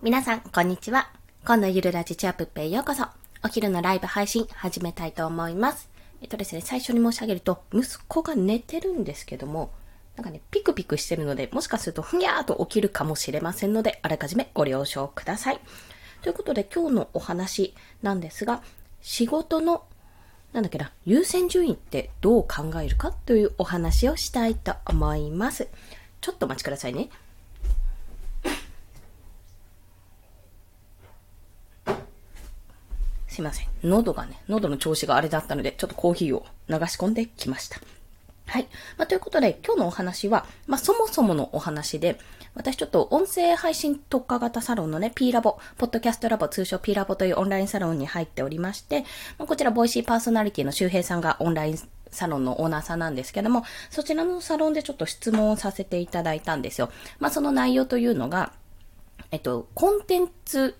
皆さん、こんにちは。今度ゆるラジチアップへようこそ。お昼のライブ配信始めたいと思います。えっとですね、最初に申し上げると、息子が寝てるんですけども、なんかね、ピクピクしてるので、もしかするとふにゃーと起きるかもしれませんので、あらかじめご了承ください。ということで、今日のお話なんですが、仕事の、なんだっけな、優先順位ってどう考えるかというお話をしたいと思います。ちょっとお待ちくださいね。すいません。喉がね、喉の調子があれだったので、ちょっとコーヒーを流し込んできました。はい。まあ、ということで、今日のお話は、まあ、そもそものお話で、私ちょっと音声配信特化型サロンのね、P ラボ、ポッドキャストラボ、通称 P ラボというオンラインサロンに入っておりまして、まあ、こちら、ボイシーパーソナリティの周平さんがオンラインサロンのオーナーさんなんですけども、そちらのサロンでちょっと質問をさせていただいたんですよ。まあ、その内容というのが、えっと、コンテンツ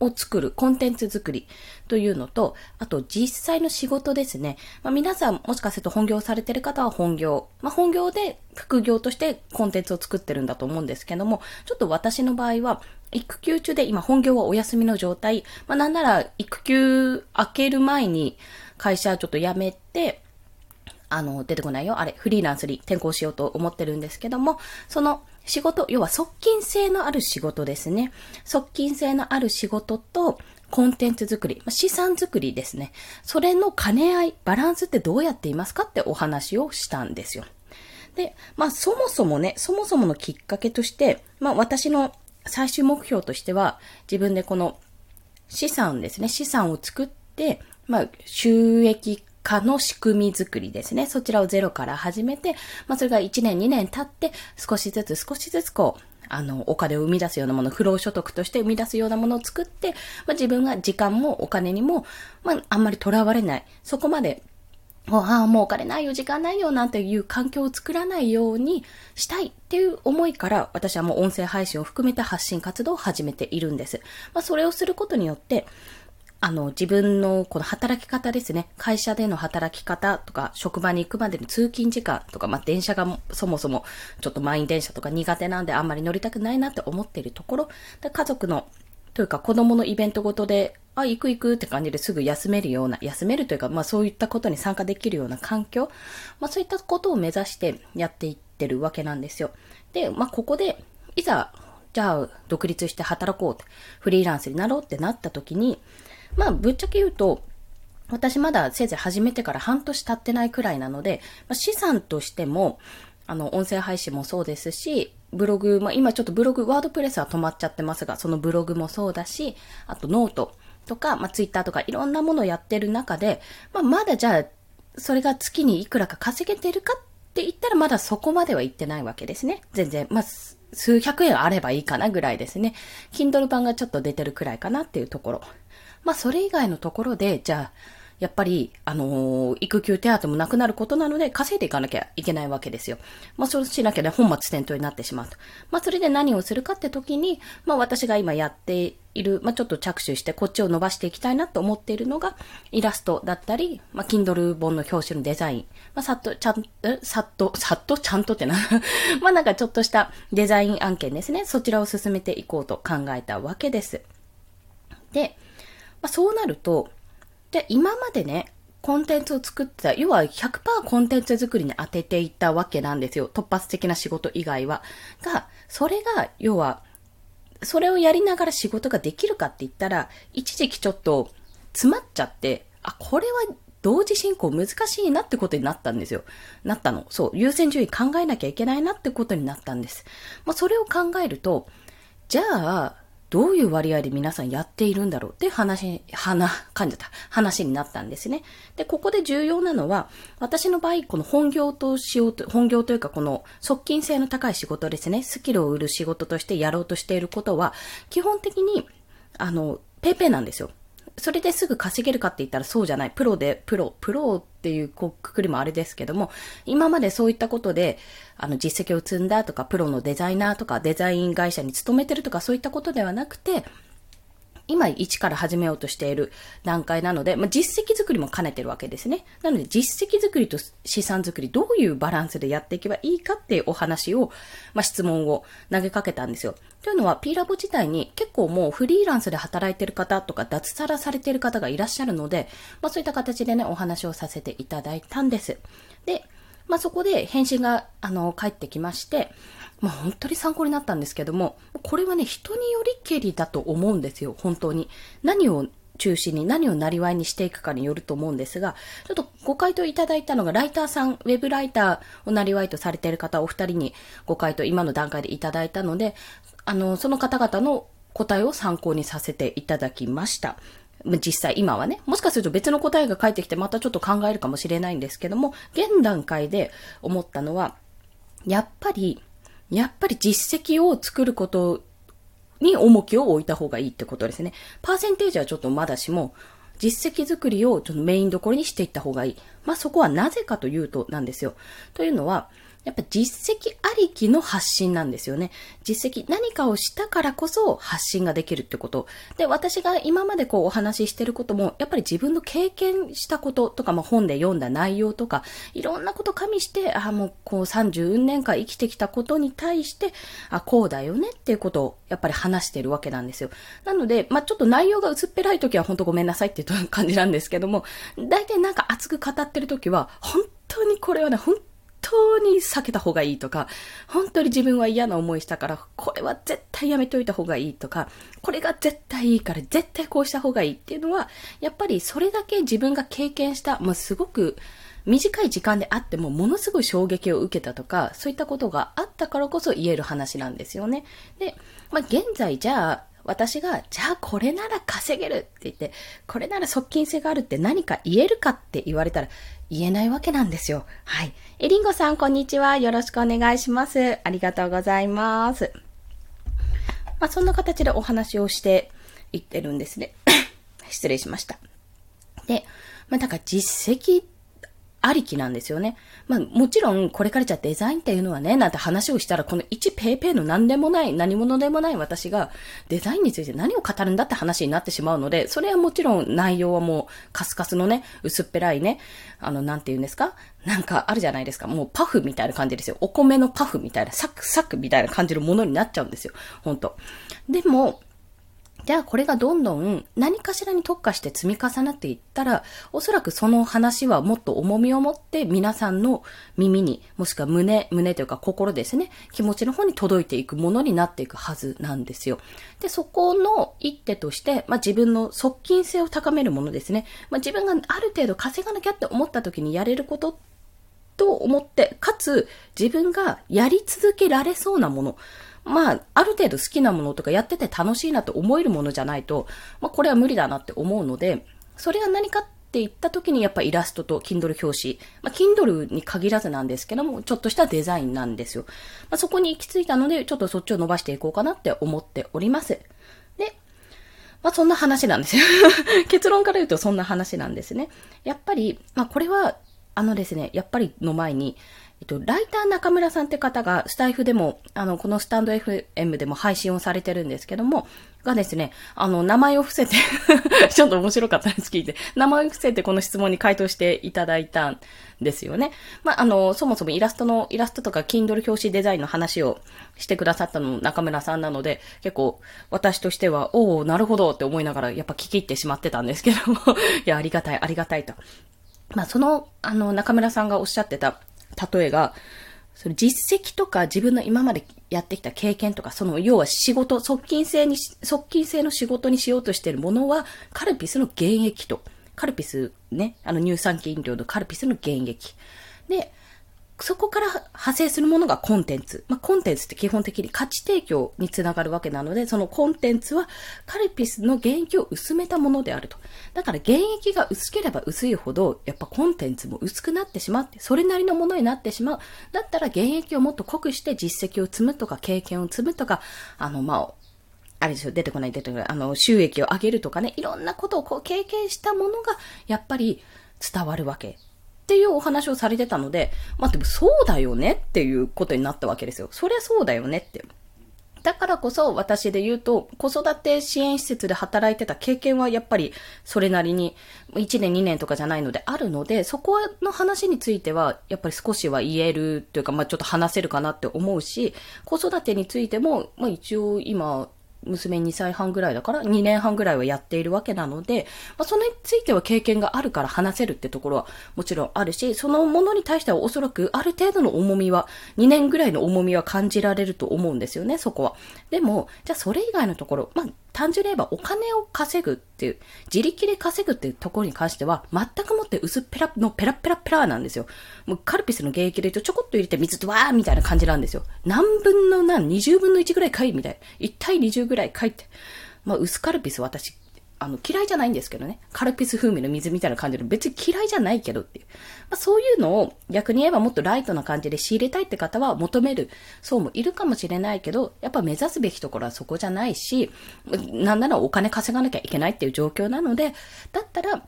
を作る、コンテンツ作りというのと、あと実際の仕事ですね。まあ、皆さんもしかすると本業されてる方は本業。まあ、本業で副業としてコンテンツを作ってるんだと思うんですけども、ちょっと私の場合は、育休中で今本業はお休みの状態。まあ、なんなら育休明ける前に会社ちょっと辞めて、あの、出てこないよ。あれ、フリーランスに転校しようと思ってるんですけども、その仕事、要は側近性のある仕事ですね。側近性のある仕事と、コンテンツ作り、資産作りですね。それの兼ね合い、バランスってどうやっていますかってお話をしたんですよ。で、まあそもそもね、そもそものきっかけとして、まあ私の最終目標としては、自分でこの資産ですね、資産を作って、まあ収益化の仕組み作りですね。そちらをゼロから始めて、まあそれが1年2年経って、少しずつ少しずつこう、あの、お金を生み出すようなもの、不労所得として生み出すようなものを作って、まあ自分が時間もお金にも、まああんまり囚われない。そこまでああ、もうお金ないよ、時間ないよ、なんていう環境を作らないようにしたいっていう思いから、私はもう音声配信を含めた発信活動を始めているんです。まあ、それをすることによって、あの、自分のこの働き方ですね。会社での働き方とか、職場に行くまでの通勤時間とか、まあ、電車がそもそもちょっと満員電車とか苦手なんであんまり乗りたくないなって思っているところ、家族の、というか子供のイベントごとで、あ、行く行くって感じですぐ休めるような、休めるというか、まあそういったことに参加できるような環境、まあそういったことを目指してやっていってるわけなんですよ。で、まあここで、いざ、じゃあ独立して働こうって、フリーランスになろうってなった時に、まあ、ぶっちゃけ言うと、私まだせいぜい始めてから半年経ってないくらいなので、まあ、資産としても、あの、音声配信もそうですし、ブログ、まあ、今ちょっとブログ、 WordPress は止まっちゃってますが、そのブログもそうだし、あとノートとか、まあ、ツイッターとかいろんなものをやってる中で、まあ、まだじゃあ、それが月にいくらか稼げてるかって言ったらまだそこまでは言ってないわけですね。全然。まあ、数百円あればいいかなぐらいですね。Kindle 版がちょっと出てるくらいかなっていうところ。まあ、それ以外のところで、じゃあ、やっぱり、あのー、育休手当もなくなることなので、稼いでいかなきゃいけないわけですよ。まあ、そうしなきゃね、本末転倒になってしまうと。まあ、それで何をするかって時に、まあ、私が今やっている、まあ、ちょっと着手して、こっちを伸ばしていきたいなと思っているのが、イラストだったり、まあ、Kindle 本の表紙のデザイン。まあ、さっと、ちゃん、さっと、さっと、ちゃんとってな。まあ、なんかちょっとしたデザイン案件ですね。そちらを進めていこうと考えたわけです。で、まあ、そうなると、で、今までね、コンテンツを作ってた、要は100%コンテンツ作りに当てていたわけなんですよ。突発的な仕事以外は。が、それが、要は、それをやりながら仕事ができるかって言ったら、一時期ちょっと詰まっちゃって、あ、これは同時進行難しいなってことになったんですよ。なったの。そう。優先順位考えなきゃいけないなってことになったんです。まあ、それを考えると、じゃあ、どういう割合で皆さんやっているんだろうって話、はな、感じた。話になったんですね。で、ここで重要なのは、私の場合、この本業としようと、本業というかこの側近性の高い仕事ですね。スキルを売る仕事としてやろうとしていることは、基本的に、あの、ペーペーなんですよ。それですぐ稼げるかって言ったらそうじゃない。プロで、プロ、プロっていうくくりもあれですけども、今までそういったことで、あの、実績を積んだとか、プロのデザイナーとか、デザイン会社に勤めてるとか、そういったことではなくて、今一から始めようとしている段階なので、まあ、実績作りも兼ねてるわけですね。なので実績作りと資産作りどういうバランスでやっていけばいいかっていうお話を、まあ、質問を投げかけたんですよ。というのは、P ラボ自体に結構もうフリーランスで働いてる方とか脱サラされてる方がいらっしゃるので、まあそういった形でね、お話をさせていただいたんです。で、まあそこで返信が、あの、返ってきまして、まあ本当に参考になったんですけども、これはね、人によりけりだと思うんですよ、本当に。何を中心に何をなりわいにしていくかによると思うんですが、ちょっとご回答いただいたのが、ライターさん、ウェブライターをなりわいとされている方、お二人にご回答今の段階でいただいたので、あの、その方々の答えを参考にさせていただきました。実際今はね、もしかすると別の答えが返ってきてまたちょっと考えるかもしれないんですけども、現段階で思ったのは、やっぱりやっぱり実績を作ることに重きを置いた方がいいってことですね。パーセンテージはちょっとまだしも、実績作りをちょっとメインどころにしていった方がいい。まあそこはなぜかというとなんですよ。というのは、やっぱ実績ありきの発信なんですよね。実績、何かをしたからこそ発信ができるってこと。で、私が今までこうお話ししてることも、やっぱり自分の経験したこととか、まあ本で読んだ内容とか、いろんなこと加味して、あもうこう30年間生きてきたことに対して、あ、こうだよねっていうことをやっぱり話してるわけなんですよ。なので、まあちょっと内容が薄っぺらい時は本当ごめんなさいっていう感じなんですけども、大体なんか熱く語ってる時は、本当にこれはね、本当に避けた方がいいとか、本当に自分は嫌な思いしたから、これは絶対やめといた方がいいとか、これが絶対いいから絶対こうした方がいいっていうのは、やっぱりそれだけ自分が経験した、まあ、すごく短い時間であってもものすごい衝撃を受けたとか、そういったことがあったからこそ言える話なんですよね。で、まあ、現在じゃあ、私が、じゃあこれなら稼げるって言って、これなら側近性があるって何か言えるかって言われたら、言えないわけなんですよ。はい。えりんごさん、こんにちは。よろしくお願いします。ありがとうございます。まあ、そんな形でお話をしていってるんですね。失礼しました。で、まあ、だから実績ありきなんですよね。まあもちろんこれからじゃデザインっていうのはね、なんて話をしたらこの1ペーペーの何でもない、何者でもない私がデザインについて何を語るんだって話になってしまうので、それはもちろん内容はもうカスカスのね、薄っぺらいね、あの、なんて言うんですか？なんかあるじゃないですか。もうパフみたいな感じですよ。お米のパフみたいな、サクサクみたいな感じのものになっちゃうんですよ。ほんと。でも、じゃあこれがどんどん何かしらに特化して積み重なっていったら、おそらくその話はもっと重みを持って皆さんの耳に、もしくは胸、胸というか心ですね、気持ちの方に届いていくものになっていくはずなんですよ。で、そこの一手として、まあ、自分の側近性を高めるものですね。まあ、自分がある程度稼がなきゃって思った時にやれることと思って、かつ自分がやり続けられそうなもの。まあ、ある程度好きなものとかやってて楽しいなと思えるものじゃないと、まあ、これは無理だなって思うので、それが何かって言った時にやっぱイラストと Kindle 表紙、まあ、Kindle に限らずなんですけども、ちょっとしたデザインなんですよ。まあ、そこに行き着いたので、ちょっとそっちを伸ばしていこうかなって思っております。で、まあ、そんな話なんですよ。結論から言うとそんな話なんですね。やっぱり、まあ、これは、あのですね、やっぱりの前に、えっと、ライター中村さんって方が、スタイフでも、あの、このスタンド FM でも配信をされてるんですけども、がですね、あの、名前を伏せて ちょっと面白かったんです、聞いて。名前を伏せてこの質問に回答していただいたんですよね。まあ、あの、そもそもイラストの、イラストとか Kindle 表紙デザインの話をしてくださったの中村さんなので、結構、私としては、おおなるほどって思いながら、やっぱ聞き入ってしまってたんですけども いや、ありがたい、ありがたいと。まあ、その、あの、中村さんがおっしゃってた、例えが、その実績とか自分の今までやってきた経験とか、その要は仕事、側近性に、側近性の仕事にしようとしているものは、カルピスの原液と。カルピスね、あの乳酸菌飲料のカルピスの原液。で、そこから派生するものがコンテンツ。まあ、コンテンツって基本的に価値提供につながるわけなので、そのコンテンツはカルピスの原液を薄めたものであると。だから原液が薄ければ薄いほど、やっぱコンテンツも薄くなってしまって、それなりのものになってしまう。だったら原液をもっと濃くして実績を積むとか、経験を積むとか、あの、まあ、あれですよ、出てこない、出てこない、あの、収益を上げるとかね、いろんなことをこう経験したものが、やっぱり伝わるわけっていうお話をされてたので、まあ、でもそうだよねっていうことになったわけですよ。そりゃそうだよねって。だからこそ私で言うと、子育て支援施設で働いてた経験はやっぱりそれなりに1年2年とかじゃないのであるので、そこの話についてはやっぱり少しは言えるというか、まあちょっと話せるかなって思うし、子育てについても、まあ一応今娘2歳半ぐらいだから2年半ぐらいはやっているわけなので、まあ、それについては経験があるから話せるってところはもちろんあるし、そのものに対してはおそらくある程度の重みは、2年ぐらいの重みは感じられると思うんですよね、そこは。でも、じゃあそれ以外のところ、まあ、単純に言えばお金を稼ぐっていう、自力で稼ぐっていうところに関しては、全くもって薄っぺらのペラペラペラなんですよ。もうカルピスの原液で言うとちょこっと入れて水とわーみたいな感じなんですよ。何分の何、20分の1ぐらいかいみたいな。1対20ぐらいかいって。まあ、薄カルピス私あの、嫌いじゃないんですけどね。カルピス風味の水みたいな感じで、別に嫌いじゃないけどっていう。まあ、そういうのを逆に言えばもっとライトな感じで仕入れたいって方は求める層もいるかもしれないけど、やっぱ目指すべきところはそこじゃないし、なんならお金稼がなきゃいけないっていう状況なので、だったら、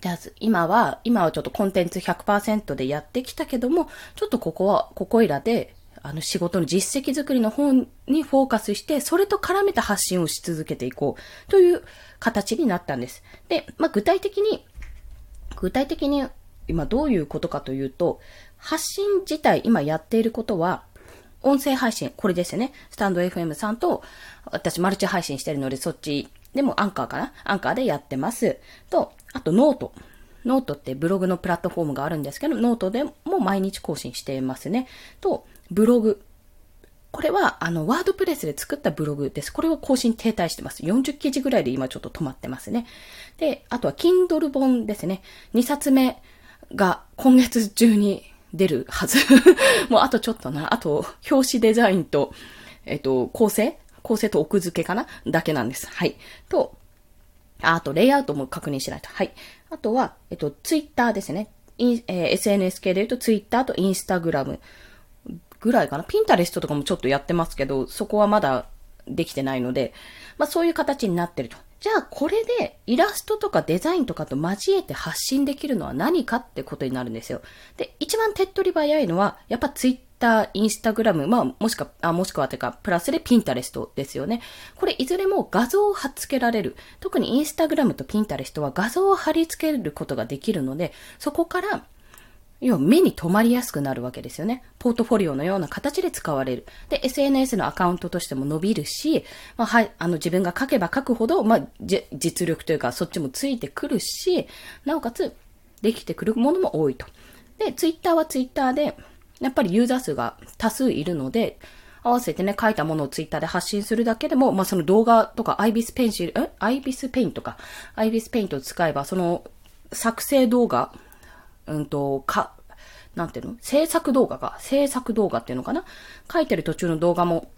じゃあ、今は、今はちょっとコンテンツ100%でやってきたけども、ちょっとここは、ここいらで、あの仕事の実績作りの方にフォーカスして、それと絡めた発信をし続けていこうという形になったんです。で、まあ、具体的に、具体的に今どういうことかというと、発信自体今やっていることは、音声配信、これですよね。スタンド FM さんと、私マルチ配信してるので、そっちでもアンカーかな？アンカーでやってます。と、あと note。note ってブログのプラットフォームがあるんですけど、ノートでも毎日更新していますね。と、ブログ。これは、あの、 WordPress で作ったブログです。これは更新停滞してます。40記事ぐらいで今ちょっと止まってますね。で、あとは Kindle 本ですね。2冊目が今月中に出るはず。もうあとちょっとな。あと、表紙デザインと、えっと、構成？構成と奥付けかな？だけなんです。はい。と、あと、レイアウトも確認しないと。はい。あとは、えっと、ツイッターですね。えー、SNS 系で言うと、ツイッターとインスタグラム。ぐらいかな。ピンタレストとかもちょっとやってますけど、そこはまだできてないので、まあそういう形になってると。じゃあこれでイラストとかデザインとかと交えて発信できるのは何かってことになるんですよ。で、一番手っ取り早いのは、やっぱツイッター、インスタグラム、まあもしくは、あ、もしくはてか、プラスでピンタレストですよね。これいずれも画像を貼っ付けられる。特にインスタグラムとピンタレストは画像を貼り付けることができるので、そこから要は目に留まりやすくなるわけですよね。ポートフォリオのような形で使われる。で、SNS のアカウントとしても伸びるし、まあ、はい、あの自分が書けば書くほど、まあ、実力というかそっちもついてくるし、なおかつ、できてくるものも多いと。で、ツイッターはツイッターで、やっぱりユーザー数が多数いるので、合わせてね、書いたものをツイッターで発信するだけでも、まあ、その動画とか、アイビスペンシル、え？アイビスペインとか、アイビスペイントを使えば、その、作成動画うんと、か、なんていうの？制作動画が、制作動画っていうのかな？書いてる途中の動画も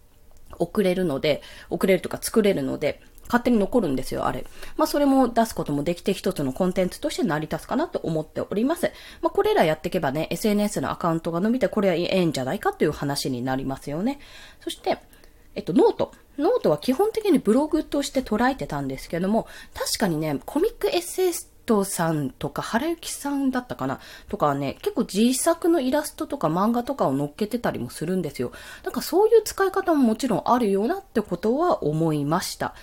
送れるので、送れるとか作れるので、勝手に残るんですよ、あれ。まあ、それも出すこともできて一つのコンテンツとして成り立つかなと思っております。まあ、これらやっていけばね、SNS のアカウントが伸びて、これはええんじゃないかという話になりますよね。そして、えっと、 note。note は基本的にブログとして捉えてたんですけども、確かにね、コミックエッセイスさんとか、原幸さんだったかな？とかはね、結構自作のイラストとか漫画とかを載っけてたりもするんですよ。なんかそういう使い方ももちろんあるよなってことは思いました。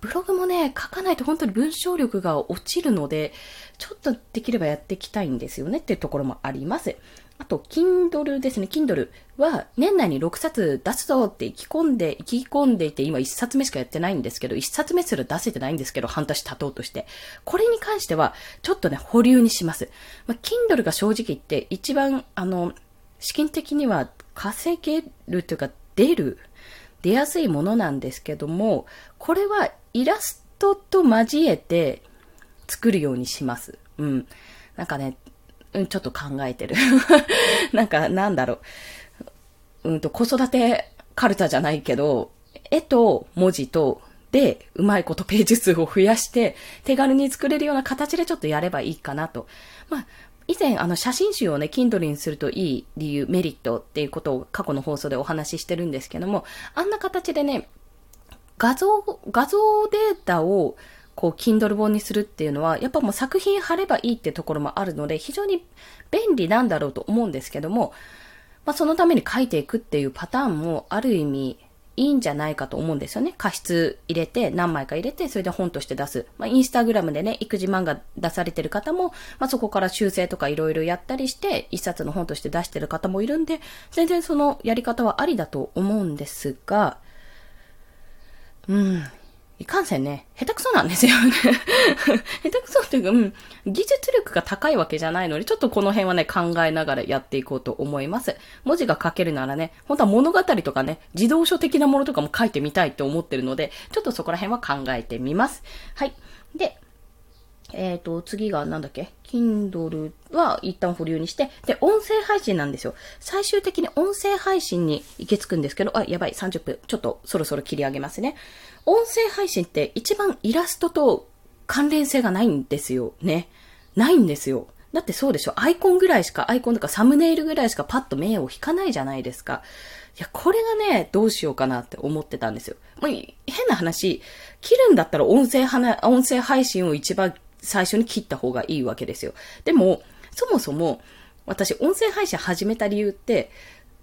ブログもね、書かないと本当に文章力が落ちるので、ちょっとできればやっていきたいんですよねっていうところもあります。あと、Kindle ですね。Kindle は年内に6冊出すぞって意気込んで、意気込んでいて、今1冊目しかやってないんですけど、1冊目すら出せてないんですけど、半年経とうとして。これに関しては、ちょっとね、保留にします。まあ、Kindle が正直言って一番、あの、資金的には稼げるというか、出る、出やすいものなんですけども、これはイラストと交えて作るようにします。うん。なんかね、うん、ちょっと考えてる。なんか、なんだろう。うんと、子育てカルタじゃないけど、絵と文字と、で、うまいことページ数を増やして、手軽に作れるような形でちょっとやればいいかなと。まあ、以前、あの、写真集をね、Kindle にするといい理由、メリットっていうことを過去の放送でお話ししてるんですけども、あんな形でね、画像、画像データをこう、Kindle 本にするっていうのは、やっぱもう作品貼ればいいってところもあるので、非常に便利なんだろうと思うんですけども、まあ、そのために書いていくっていうパターンもある意味いいんじゃないかと思うんですよね。過失入れて、何枚か入れて、それで本として出す。まあ、インスタグラムでね、育児漫画出されてる方も、まあ、そこから修正とかいろいろやったりして、一冊の本として出してる方もいるんで、全然そのやり方はありだと思うんですが、うん、いかんせんね、下手くそなんですよね 下手くそっていうか、うん、技術力が高いわけじゃないので、ちょっとこの辺はね、考えながらやっていこうと思います。文字が書けるならね、本当は物語とかね、自動書的なものとかも書いてみたいって思ってるので、ちょっとそこら辺は考えてみます。はい。で、えっ、ー、と、次がなんだっけ ?Kindle は一旦保留にして、で、音声配信なんですよ。最終的に音声配信に行き着くんですけど、あ、やばい、30分。ちょっとそろそろ切り上げますね。音声配信って一番イラストと関連性がないんですよ。ね。ないんですよ。だってそうでしょ。アイコンぐらいしか、アイコンとかサムネイルぐらいしかパッと目を引かないじゃないですか。いや、これがね、どうしようかなって思ってたんですよ。もう変な話、切るんだったら音声はな音声配信を一番最初に切った方がいいわけですよ。でも、そもそも、私、音声配信始めた理由って、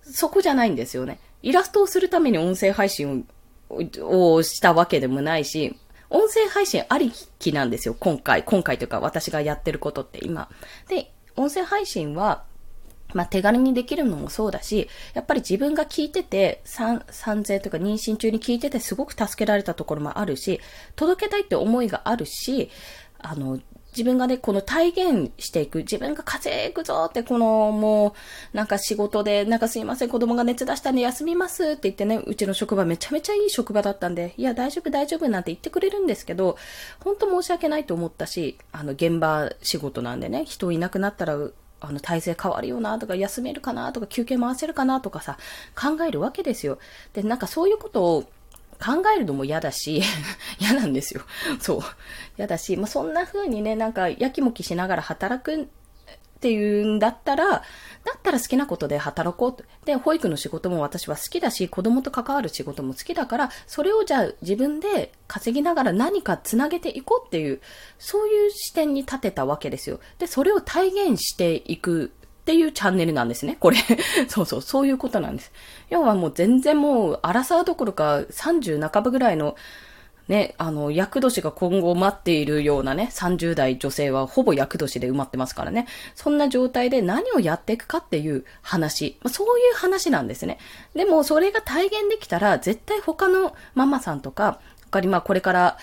そこじゃないんですよね。イラストをするために音声配信をしたわけでもないし、音声配信ありきなんですよ、今回。今回というか私がやってることって今。で、音声配信は、まあ、手軽にできるのもそうだし、やっぱり自分が聞いてて、産前とか妊娠中に聞いててすごく助けられたところもあるし、届けたいって思いがあるし、あの、自分がね、この体現していく、自分が稼ぐぞって、このもう、なんか仕事で、なんかすいません、子供が熱出したんで休みますって言ってね、うちの職場めちゃめちゃいい職場だったんで、いや、大丈夫、大丈夫なんて言ってくれるんですけど、本当申し訳ないと思ったし、あの、現場仕事なんでね、人いなくなったら、あの、体制変わるよなとか、休めるかなとか、休憩回せるかなとかさ、考えるわけですよ。で、なんかそういうことを、考えるのも嫌だし、嫌なんですよ。そう。嫌だし、まあ、そんな風にね、なんか、やきもきしながら働くっていうんだったら、だったら好きなことで働こうと。で、保育の仕事も私は好きだし、子供と関わる仕事も好きだから、それをじゃあ自分で稼ぎながら何か繋げていこうっていう、そういう視点に立てたわけですよ。で、それを体現していくっていうチャンネルなんですね、これ。そうそう、そういうことなんです。要はもう全然もう、アラサーどころか30半ばぐらいの、ね、あの、役年が今後待っているようなね、30代女性はほぼ役年で埋まってますからね。そんな状態で何をやっていくかっていう話。まあ、そういう話なんですね。でも、それが体現できたら、絶対他のママさんとか、かり、まあこれから、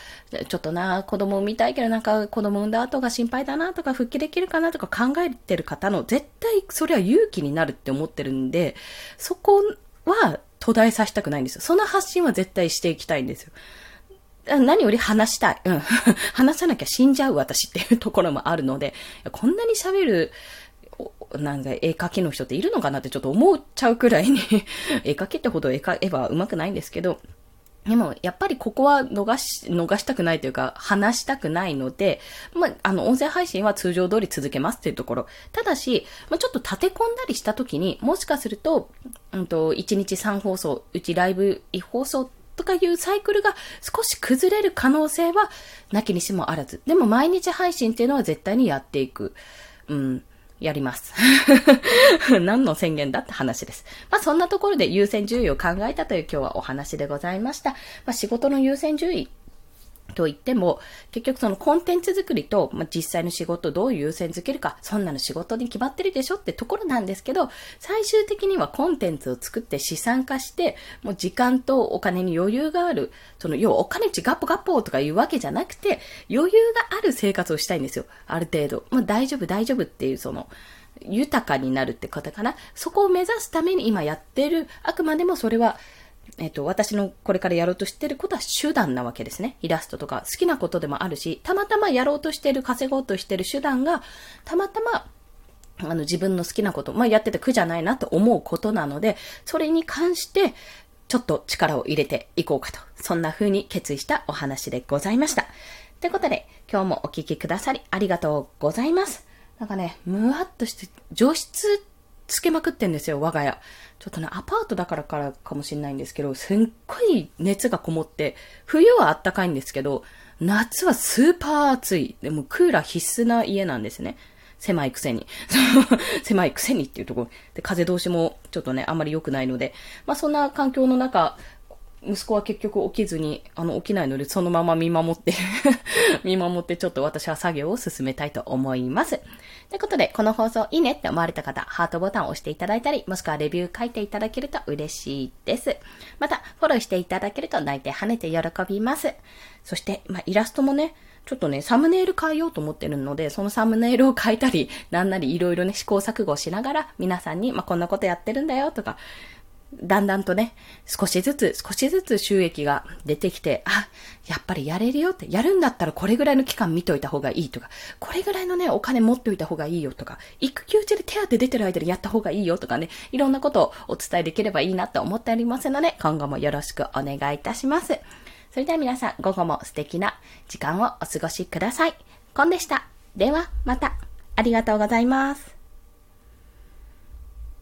ちょっとな、子供産みたいけどなんか子供産んだ後が心配だなとか復帰できるかなとか考えてる方の絶対それは勇気になるって思ってるんで、そこは途絶えさせたくないんですよ。その発信は絶対していきたいんですよ。何より話したい。うん。話さなきゃ死んじゃう私っていうところもあるので、こんなに喋る、なんか絵描きの人っているのかなってちょっと思っちゃうくらいに 絵描きってほど絵描絵は上手くないんですけど、でも、やっぱりここは逃し、逃したくないというか、話したくないので、まあ、あの、音声配信は通常通り続けますっていうところ。ただし、まあ、ちょっと立て込んだりしたときに、もしかすると、うんと、1日3放送、うちライブ1放送とかいうサイクルが少し崩れる可能性は、なきにしもあらず。でも、毎日配信っていうのは絶対にやっていく。うん。やります。何の宣言だって話です。まあそんなところで優先順位を考えたという今日はお話でございました。まあ仕事の優先順位と言っても、結局そのコンテンツ作りと、まあ、実際の仕事どう優先づけるか、そんなの仕事に決まってるでしょってところなんですけど、最終的にはコンテンツを作って資産化して、もう時間とお金に余裕がある、その、要はお金値ガッポガッポとかいうわけじゃなくて、余裕がある生活をしたいんですよ。ある程度。まあ、大丈夫大丈夫っていうその、豊かになるって方かな。そこを目指すために今やってる、あくまでもそれは、えっと、私のこれからやろうとしてることは手段なわけですね。イラストとか好きなことでもあるし、たまたまやろうとしてる、稼ごうとしてる手段が、たまたま、あの、自分の好きなこと、まあ、やってて苦じゃないなと思うことなので、それに関して、ちょっと力を入れていこうかと。そんな風に決意したお話でございました。ということで、今日もお聴きくださりありがとうございます。なんかね、むわっとして、除湿つけまくってんですよ、我が家。ちょっとね、アパートだからからかもしれないんですけど、すっごい熱がこもって、冬はあったかいんですけど、夏はスーパー暑い。でもクーラー必須な家なんですね。狭いくせに。狭いくせにっていうところ。で、風通しもちょっとね、あんまり良くないので、まあそんな環境の中、息子は結局起きずに、あの、起きないので、そのまま見守って 見守ってちょっと私は作業を進めたいと思います。ということで、この放送いいねって思われた方、ハートボタンを押していただいたり、もしくはレビュー書いていただけると嬉しいです。また、フォローしていただけると泣いて跳ねて喜びます。そして、まあ、イラストもね、ちょっとね、サムネイル変えようと思ってるので、そのサムネイルを変えたり、なんなりいろいろね、試行錯誤しながら、皆さんに、まあ、こんなことやってるんだよとか、だんだんとね、少しずつ、少しずつ収益が出てきて、あ、やっぱりやれるよって、やるんだったらこれぐらいの期間見といた方がいいとか、これぐらいのね、お金持っておいた方がいいよとか、育休中で手当出てる間にやった方がいいよとかね、いろんなことをお伝えできればいいなと思っておりますので、今後もよろしくお願いいたします。それでは皆さん、午後も素敵な時間をお過ごしください。コンでした。では、また。ありがとうございます。